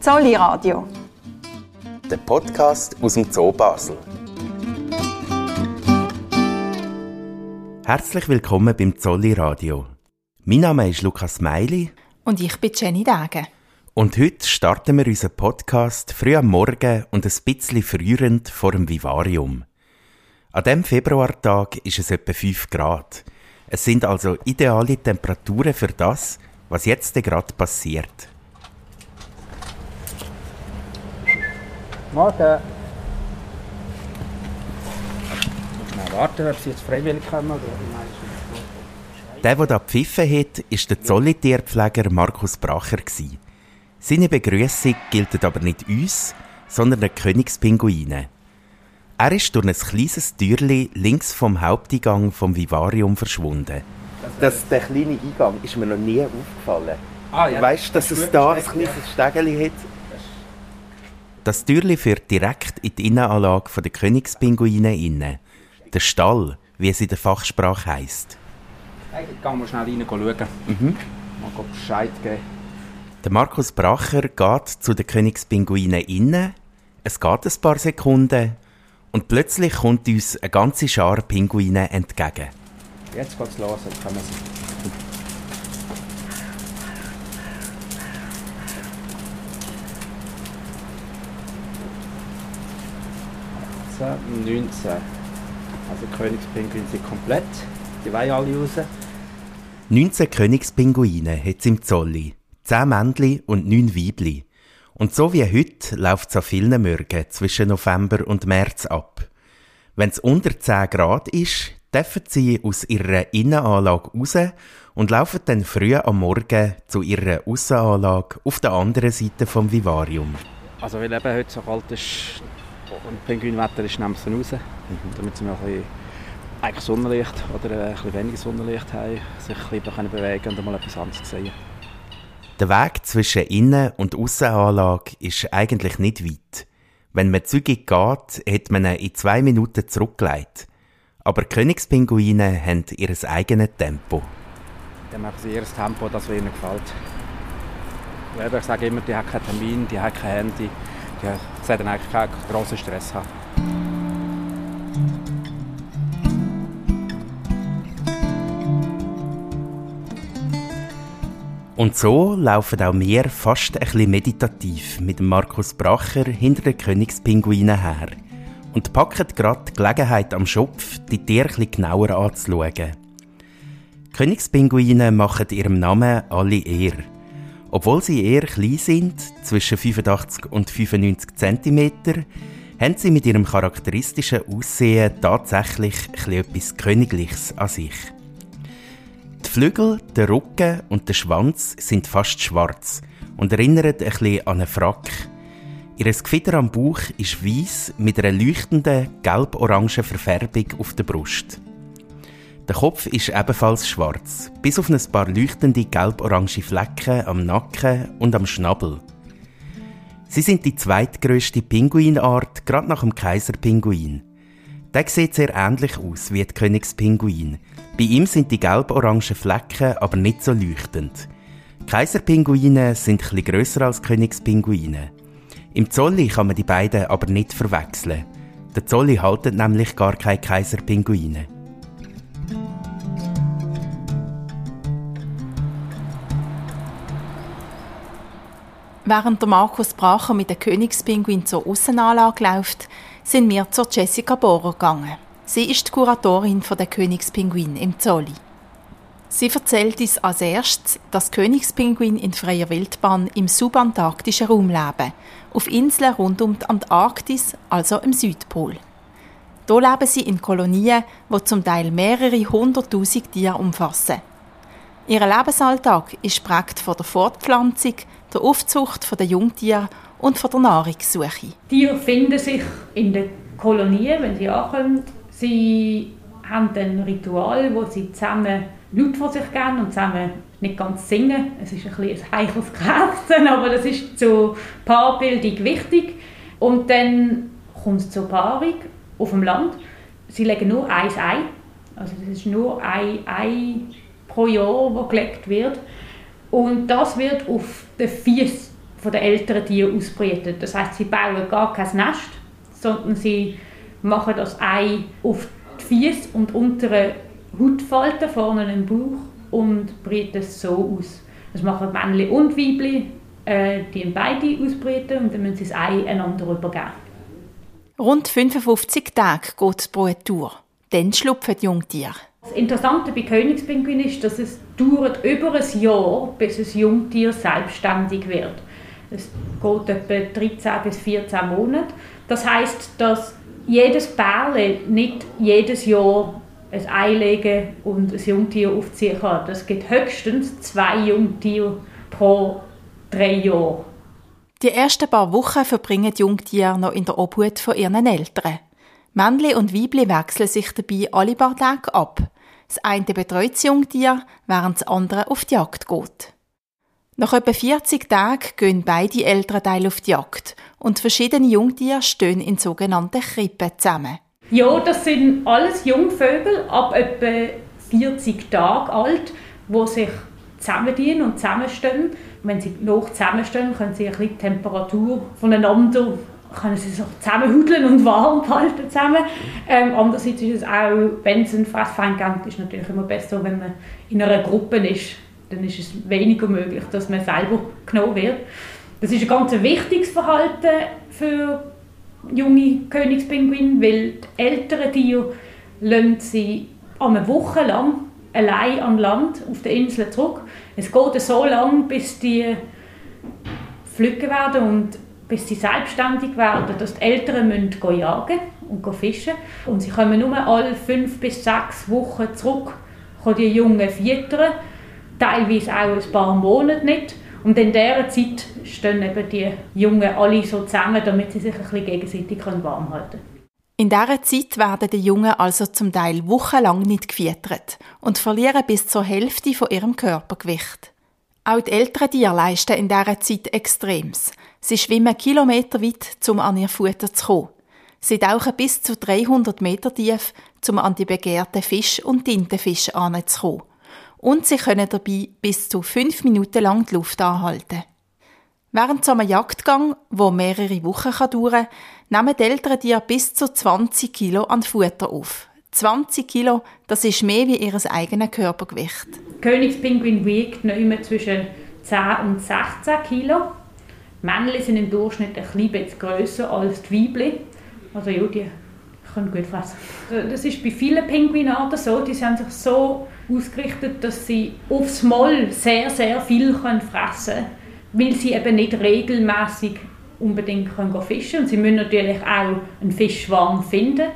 Zolli Radio. Der Podcast aus dem Zoo Basel. Herzlich willkommen beim Zolli Radio. Mein Name ist Lukas Meili. Und ich bin Jenny Dage. Und heute starten wir unseren Podcast früh am Morgen und ein bisschen frühend vor dem Vivarium. An diesem Februartag ist es etwa 5 Grad. Es sind also ideale Temperaturen für das, was jetzt gerade passiert. Morgen. Schnell warten, ob sie jetzt freiwillig kommen oder Der, der da pfiffen hat, ist der Zollitierpfleger Markus Bracher. Seine Begrüßung gilt aber nicht uns, sondern den Königspinguinen. Er ist durch ein kleines Türli links vom Haupteingang vom Vivarium verschwunden. Das, der kleine Eingang ist mir noch nie aufgefallen. Ah, ja. Weißt du, dass es da ein kleines Stegeli hat? Das Türli führt direkt in die Innenanlage der Königspinguine inne. Der Stall, wie es in der Fachsprache heisst. Hey, gehen wir schnell rein schauen. Mhm. Mal Bescheid geben. Der Markus Bracher geht zu den Königspinguinen inne. Es geht ein paar Sekunden und plötzlich kommt uns eine ganze Schar Pinguine entgegen. Jetzt geht's los, jetzt man sie. 19. Also die Königspinguine sind komplett. Die wollen alle raus. 19 Königspinguine hat es im Zolli. 10 Männchen und 9 Weibli. Und so wie heute läuft es an vielen Morgen zwischen November und März ab. Wenn es unter 10 Grad ist, dürfen sie aus ihrer Innenanlage raus und laufen dann früh am Morgen zu ihrer Aussenanlage auf der anderen Seite vom Vivarium. Also weil eben heute so kalt ist, und Pinguinwetter ist, nehmen sie raus, damit sie mal ein bisschen eigentlich Sonnenlicht oder ein bisschen weniger Sonnenlicht haben, sich ein bisschen bewegen und mal etwas anderes sehen. Der Weg zwischen Innen- und Aussenanlage ist eigentlich nicht weit. Wenn man zügig geht, hat man ihn in zwei Minuten zurückgelegt. Aber Königspinguine haben ihr eigenes Tempo. Dann machen sie ihr Tempo, das ihnen gefällt. Ich sage immer, die haben keinen Termin, die haben kein Handy, ja, sehe dann eigentlich keinen grossen Stress haben. Und so laufen auch wir fast ein bisschen meditativ mit Markus Bracher hinter den Königspinguinen her und packen gerade die Gelegenheit am Schopf, die Tiere etwas genauer anzuschauen. Königspinguine machen ihrem Namen alle Ehre. Obwohl sie eher klein sind, zwischen 85 und 95 cm, haben sie mit ihrem charakteristischen Aussehen tatsächlich etwas Königliches an sich. Die Flügel, der Rücken und der Schwanz sind fast schwarz und erinnern ein bisschen an einen Frack. Ihr Gefieder am Bauch ist weiß mit einer leuchtenden gelb-orangen Verfärbung auf der Brust. Der Kopf ist ebenfalls schwarz, bis auf ein paar leuchtende gelb-orange Flecken am Nacken und am Schnabel. Sie sind die zweitgrößte Pinguinart, gerade nach dem Kaiserpinguin. Der sieht sehr ähnlich aus wie die Königspinguin. Bei ihm sind die gelb-orangen Flecken aber nicht so leuchtend. Kaiserpinguine sind etwas grösser als Königspinguine. Im Zolli kann man die beiden aber nicht verwechseln. Der Zolli haltet nämlich gar keine Kaiserpinguine. Während der Markus Bracher mit der Königspinguin zur Aussenanlage läuft, sind wir zur Jessica Bohrer gegangen. Sie ist die Kuratorin der Königspinguin im Zolli. Sie erzählt uns als erstes, dass Königspinguin in freier Wildbahn im subantarktischen Raum leben, auf Inseln rund um die Antarktis, also im Südpol. Hier leben sie in Kolonien, die zum Teil mehrere hunderttausend Tiere umfassen. Ihr Lebensalltag ist prägt von der Fortpflanzung, der Aufzucht der Jungtiere und von der Nahrungssuche. Tiere finden sich in den Kolonien, wenn sie ankommen. Sie haben ein Ritual, wo sie zusammen laut vor sich gehen und zusammen nicht ganz singen. Es ist ein, bisschen heikles Kräften, aber das ist zur Paarbildung wichtig. Und dann kommt es zur Paarung auf dem Land. Sie legen nur ein Ei. Also das ist nur ein Ei pro Jahr, das gelegt wird. Und das wird auf den Fies den älteren Tieren ausbrüten. Das heißt, sie bauen gar kein Nest, sondern sie machen das Ei auf die Füße und untere Hautfalten vorne im Bauch und brüten es so aus. Das machen Männchen und Weibchen, äh, die beide ausbrüten und dann müssen sie das Ei einander übergeben. Rund 55 Tage geht die Bruttour. Dann schlupfen die Jungtiere. Das Interessante bei Königspinguin ist, dass es dauert über ein Jahr, bis ein Jungtier selbstständig wird. Es geht etwa 13 bis 14 Monate. Das heißt, dass jedes Pärle nicht jedes Jahr ein Ei legen und ein Jungtier aufziehen kann. Es gibt höchstens zwei Jungtiere pro drei Jahre. Die ersten paar Wochen verbringen die Jungtiere noch in der Obhut von ihren Eltern. Männli und Weibli wechseln sich dabei alle paar Tage ab. Das eine betreut das Jungtier, während das andere auf die Jagd geht. Nach etwa 40 Tagen gehen beide Elternteile auf die Jagd und verschiedene Jungtiere stehen in sogenannten Krippen zusammen. Ja, das sind alles Jungvögel ab etwa 40 Tagen alt, wo sich zusammendienen und zusammenstehen. Wenn sie noch zusammenstehen, können sie ein bisschen die Temperatur voneinander können sie sich zusammenhudeln und warm halten zusammen. Ähm, andererseits ist es auch, wenn es einen Fressfeind ist es natürlich immer besser, wenn man in einer Gruppe ist. Dann ist es weniger möglich, dass man selber genommen wird. Das ist ein ganz wichtiges Verhalten für junge Königspinguine, weil die älteren Tiere sie eine Woche lang allein an Land auf der Insel zurück. Es geht so lange, bis die pflücken werden und bis sie selbstständig werden, dass die Eltern müssen jagen und fischen und sie kommen nur alle fünf bis sechs Wochen zurück, können die Jungen füttern, teilweise auch ein paar Monate nicht. Und in dieser Zeit stehen eben die Jungen alle so zusammen, damit sie sich ein bisschen gegenseitig warm halten können. In dieser Zeit werden die Jungen also zum Teil wochenlang nicht gefüttert und verlieren bis zur Hälfte von ihrem Körpergewicht. Auch die älteren Tiere leisten in dieser Zeit Extrems. Sie schwimmen kilometerweit, um an ihr Futter zu kommen. Sie tauchen bis zu 300 Meter tief, um an die begehrten Fisch und Tintenfische anzukommen und sie können dabei bis zu fünf Minuten lang die Luft anhalten. Während so einem Jagdgang, wo mehrere Wochen dauern kann, nehmen die älteren Tiere bis zu 20 Kilo an Futter auf. 20 Kilo, das ist mehr wie ihr eigenes Körpergewicht. Königspinguin wiegt noch immer zwischen 10 und 16 Kilo. Männchen sind im Durchschnitt ein bisschen grösser als die Weibchen. Also ja, die können gut fressen. Das ist bei vielen Pinguinarten so, die sind sich so ausgerichtet, dass sie aufs Mal sehr, sehr viel können fressen können, weil sie eben nicht regelmäßig unbedingt können fischen können. Und sie müssen natürlich auch einen Fischschwarm finden,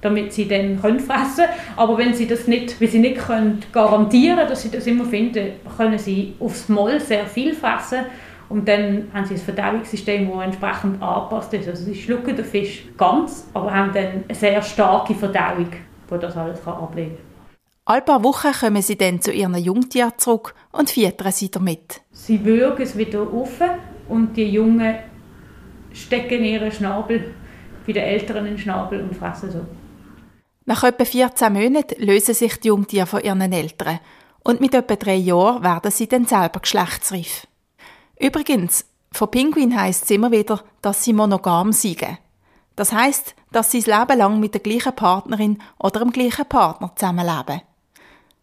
damit sie dann können fressen können. Aber wenn sie das nicht, wenn sie nicht können garantieren dass sie das immer finden, können sie aufs Mal sehr viel fressen und dann haben sie ein Verdauungssystem, das entsprechend angepasst ist. Also sie schlucken den Fisch ganz, aber haben dann eine sehr starke Verdauung, die das alles ablegen kann. Alle paar Wochen kommen sie dann zu ihren Jungtieren zurück und füttern sie damit. Sie würgen es wieder auf und die Jungen stecken ihren Schnabel bei den Älteren in den Schnabel und fressen so. Nach etwa 14 Monaten lösen sich die Jungtiere von ihren Eltern und mit etwa drei Jahren werden sie dann selber geschlechtsreif. Übrigens, von Pinguin heisst es immer wieder, dass sie monogam sind. Das heißt, dass sie das Leben lang mit der gleichen Partnerin oder dem gleichen Partner zusammenleben.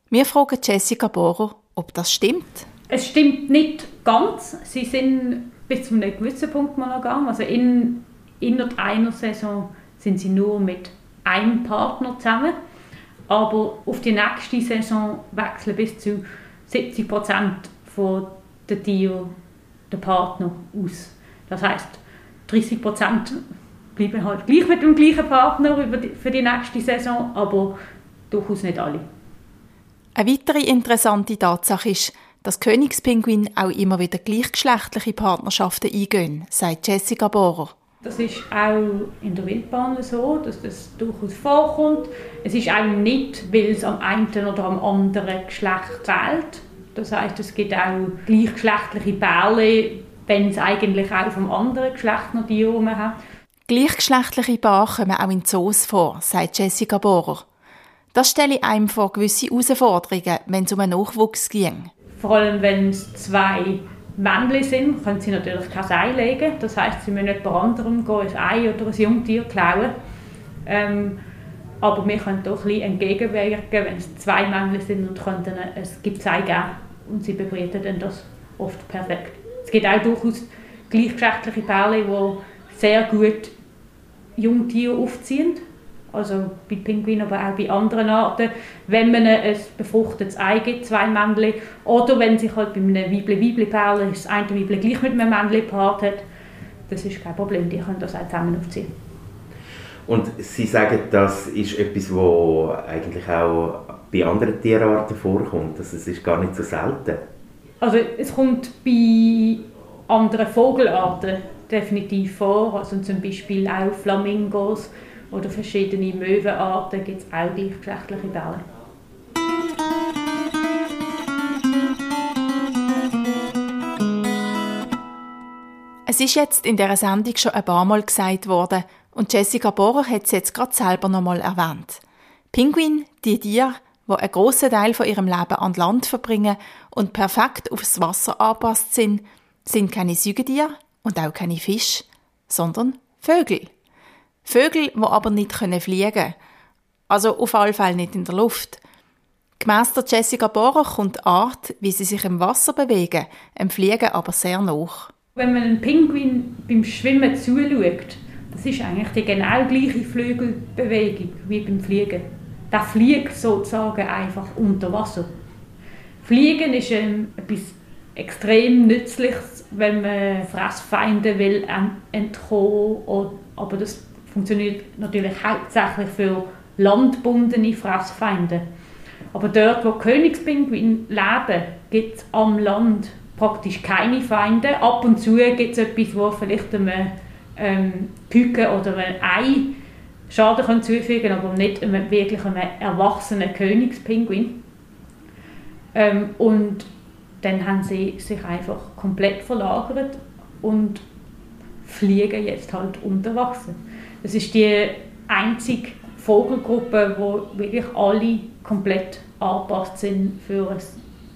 Wir fragen Jessica Bohrer, ob das stimmt. Es stimmt nicht ganz. Sie sind bis zu einem gewissen Punkt monogam. Also in, innerhalb einer Saison sind sie nur mit einem Partner zusammen. Aber auf die nächste Saison wechseln bis zu 70 Prozent der Tiere den Partner aus. Das heißt, 30 Prozent bleiben halt gleich mit dem gleichen Partner für die nächste Saison, aber durchaus nicht alle. Eine weitere interessante Tatsache ist, dass Königspinguine auch immer wieder gleichgeschlechtliche Partnerschaften eingehen, sagt Jessica Bohrer. Das ist auch in der Wildbahn so, dass das durchaus vorkommt. Es ist auch nicht, weil es am einen oder am anderen Geschlecht fehlt. Das heißt, es gibt auch gleichgeschlechtliche Bärle, wenn es eigentlich auch vom anderen Geschlecht noch die herum hat. Gleichgeschlechtliche Paare kommen auch in Zoos vor, sagt Jessica Bohrer. Das stelle einem vor gewisse Herausforderungen, wenn es um einen Nachwuchs ging. Vor allem, wenn es zwei Männchen sind, können sie natürlich kein Ei legen. Das heißt, sie müssen jemand anderem gehen, ein Ei oder ein Jungtier klauen. Ähm, aber wir können doch ein entgegenwirken, wenn es zwei Männchen sind und können dann ein Gipsei geben. Und sie bebrüten dann das oft perfekt. Es gibt auch durchaus gleichgeschlechtliche Pärchen, die sehr gut Jungtiere aufziehen. Also bei Pinguinen, aber auch bei anderen Arten. Wenn man ein befruchtetes Ei gibt, zwei Männchen, oder wenn sich halt bei einem Weibli-Weibli-Pärchen das eine Weibli gleich mit einem Männchen gepaart hat, das ist kein Problem, die können das auch zusammen aufziehen. Und Sie sagen, das ist etwas, was eigentlich auch bei anderen Tierarten vorkommt. Also es ist gar nicht so selten. Also es kommt bei anderen Vogelarten definitiv vor. Also zum Beispiel auch Flamingos oder verschiedene Möwenarten gibt es auch gleichgeschlechtliche Bälle. Es ist jetzt in dieser Sendung schon ein paar Mal gesagt worden und Jessica Bohrer hat es jetzt gerade selber noch mal erwähnt. Pinguin, die Tiere, die einen grossen Teil von ihrem Leben an Land verbringen und perfekt aufs Wasser angepasst sind, sind keine Säugetiere und auch keine Fische, sondern Vögel. Vögel, die aber nicht fliegen können. Also auf alle Fälle nicht in der Luft. Gemäss der Jessica Bohrer kommt die Art, wie sie sich im Wasser bewegen, im Fliegen aber sehr nach. Wenn man einen Pinguin beim Schwimmen zuschaut, das ist eigentlich die genau gleiche Flügelbewegung wie beim Fliegen. Der fliegt sozusagen einfach unter Wasser. Fliegen ist ähm, etwas extrem Nützliches, wenn man Fressfeinde will entkommen. Aber das funktioniert natürlich hauptsächlich für landbundene Fressfeinde. Aber dort, wo Königspinguine leben, gibt es am Land praktisch keine Feinde. Ab und zu gibt es etwas, wo vielleicht einem ähm, Küken oder Ei Schaden können zufügen aber nicht einem wirklich einem erwachsenen Königspinguin. Ähm, und dann haben sie sich einfach komplett verlagert und fliegen jetzt halt unter Wasser. Das ist die einzige Vogelgruppe, wo wirklich alle komplett angepasst sind für ein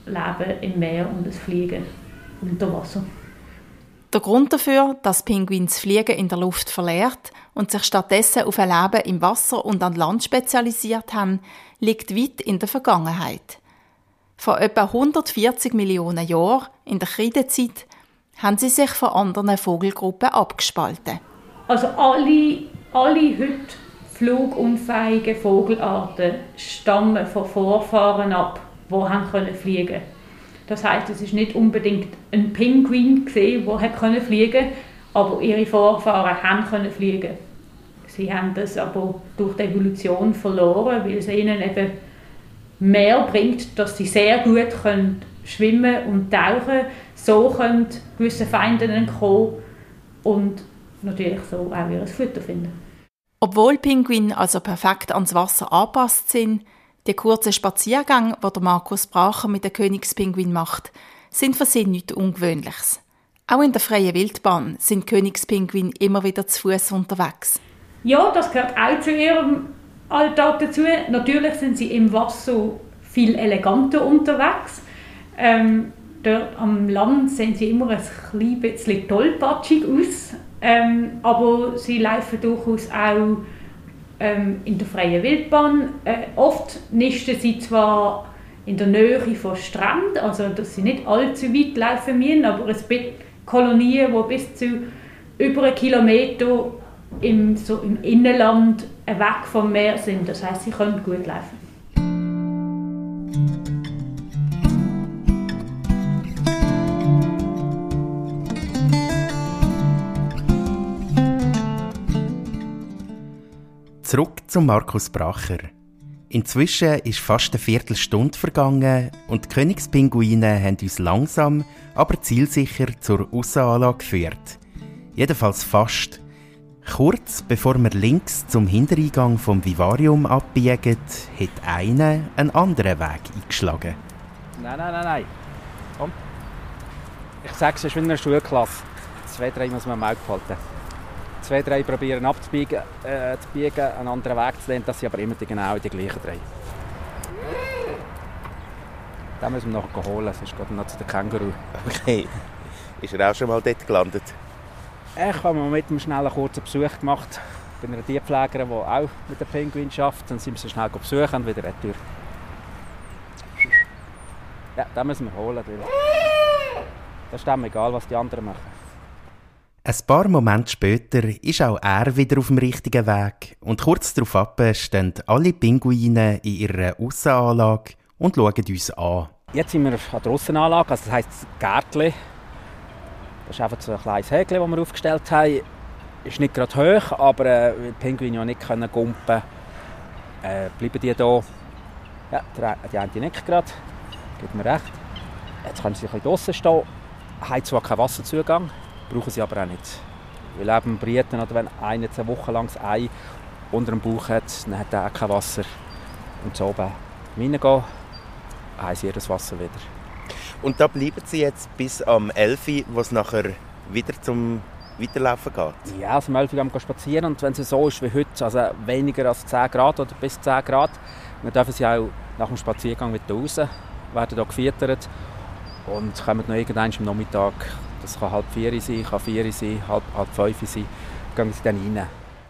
Leben im Meer und das Fliegen unter Wasser. Der Grund dafür, dass Pinguins Fliegen in der Luft verlehrt und sich stattdessen auf ein Leben im Wasser und an Land spezialisiert haben, liegt weit in der Vergangenheit. Vor etwa 140 Millionen Jahren, in der Kreidezeit, haben sie sich von anderen Vogelgruppen abgespalten. Also alle, alle heute flugunfähigen Vogelarten stammen von Vorfahren ab, die fliegen Das heißt, es ist nicht unbedingt ein Pinguin gesehen, der können fliegen, aber ihre Vorfahren haben können fliegen. Sie haben das aber durch die Evolution verloren, weil es ihnen eben mehr bringt, dass sie sehr gut können schwimmen und tauchen, so können gewisse Feinde entkommen und natürlich so auch ihr Futter finden. Obwohl Pinguine also perfekt ans Wasser angepasst sind, die kurzen Spaziergänge, die der Markus Bracher mit den Königspinguin macht, sind für sie nichts Ungewöhnliches. Auch in der freien Wildbahn sind Königspinguine immer wieder zu Fuß unterwegs. Ja, das gehört auch zu ihrem Alltag dazu. Natürlich sind sie im Wasser viel eleganter unterwegs. Ähm, dort am Land sehen sie immer ein bisschen tollpatschig aus. Ähm, aber sie laufen durchaus auch ähm, in der freien Wildbahn. Äh, oft nisten sie zwar in der Nähe von Strand, also dass sie nicht allzu weit laufen müssen, aber es gibt Kolonien, die bis zu über einen Kilometer im, so im Innenland weg vom Meer sind. Das heißt, sie können gut laufen. Zurück zu Markus Bracher. Inzwischen ist fast eine Viertelstunde vergangen und die Königspinguine haben uns langsam, aber zielsicher zur Aussenanlage geführt. Jedenfalls fast. Kurz bevor wir links zum Hintereingang vom Vivarium abbiegen, hat einer einen anderen Weg eingeschlagen. Nein, nein, nein, nein. Komm. Ich sage es ist wie in einer Schulklasse. Zwei, drei muss man im Auge behalten zwei, drei probieren abzubiegen, äh, zu biegen, einen anderen Weg zu nehmen, dass sie aber immer die, genau die gleichen drei. Den müssen wir noch holen, sonst geht noch zu den Känguru. Okay. Ist er auch schon mal dort gelandet? Ich habe mal mit einem schnellen kurzen Besuch gemacht bei einer Tierpflegerin, die auch mit den Pinguinen arbeitet. Dann sind wir so schnell besuchen und wieder retour. Ja, den müssen wir holen. Natürlich. Das ist dem egal, was die anderen machen. Ein paar Momente später ist auch er wieder auf dem richtigen Weg und kurz darauf stehen alle Pinguine in ihrer Aussenanlage und schauen uns an. Jetzt sind wir an der Aussenanlage, also das heisst Gärtchen. Das ist einfach so ein kleines Häkchen, das wir aufgestellt haben. Ist nicht gerade hoch, aber äh, die Pinguine nicht können gumpen äh, bleiben die hier. Ja, die eine nickt gerade, gibt mir recht. Jetzt können sie ein bisschen draußen stehen, haben zwar keinen Wasserzugang, brauchen sie aber auch nicht. Weil eben Brieten, oder wenn einer eine Woche lang das Ei unter dem Bauch hat, dann hat er auch kein Wasser. Und so oben reingehen, haben sie ihr Wasser wieder. Und da bleiben sie jetzt bis am 11 wo es nachher wieder zum Weiterlaufen geht? Ja, also am 11 gehen wir spazieren und wenn es so ist wie heute, also weniger als 10 Grad oder bis 10 Grad, dann dürfen sie auch nach dem Spaziergang wieder raus, werden hier gefüttert und kommen noch irgendwann am Nachmittag das kann halb vier sein, kann vier sein, halb, halb fünf sein. Gehen sie dann rein.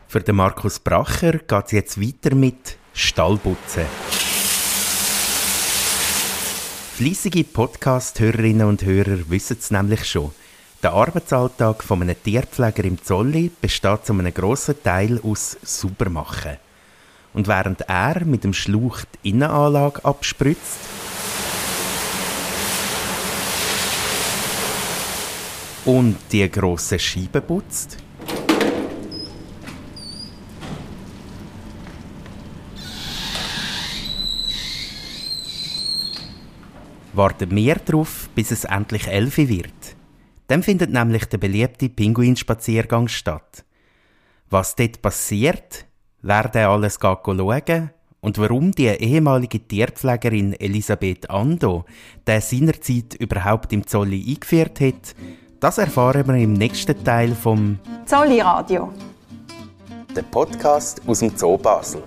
Für den Markus Bracher geht es jetzt weiter mit Stallputzen. Fleissige Podcast-Hörerinnen und Hörer wissen es nämlich schon. Der Arbeitsalltag von einem Tierpfleger im Zolli besteht zu einem grossen Teil aus Saubermachen. Und während er mit dem Schlauch die Innenanlage abspritzt, und die große Scheibe putzt. Warten wir darauf, bis es endlich elf wird. Dann findet nämlich der beliebte Pinguinspaziergang statt. Was dort passiert, wer der alles schauen und warum die ehemalige Tierpflegerin Elisabeth Ando der seinerzeit überhaupt im Zolli eingeführt hat, das erfahren wir im nächsten Teil vom Zolli Radio. Der Podcast aus dem Zoo Basel.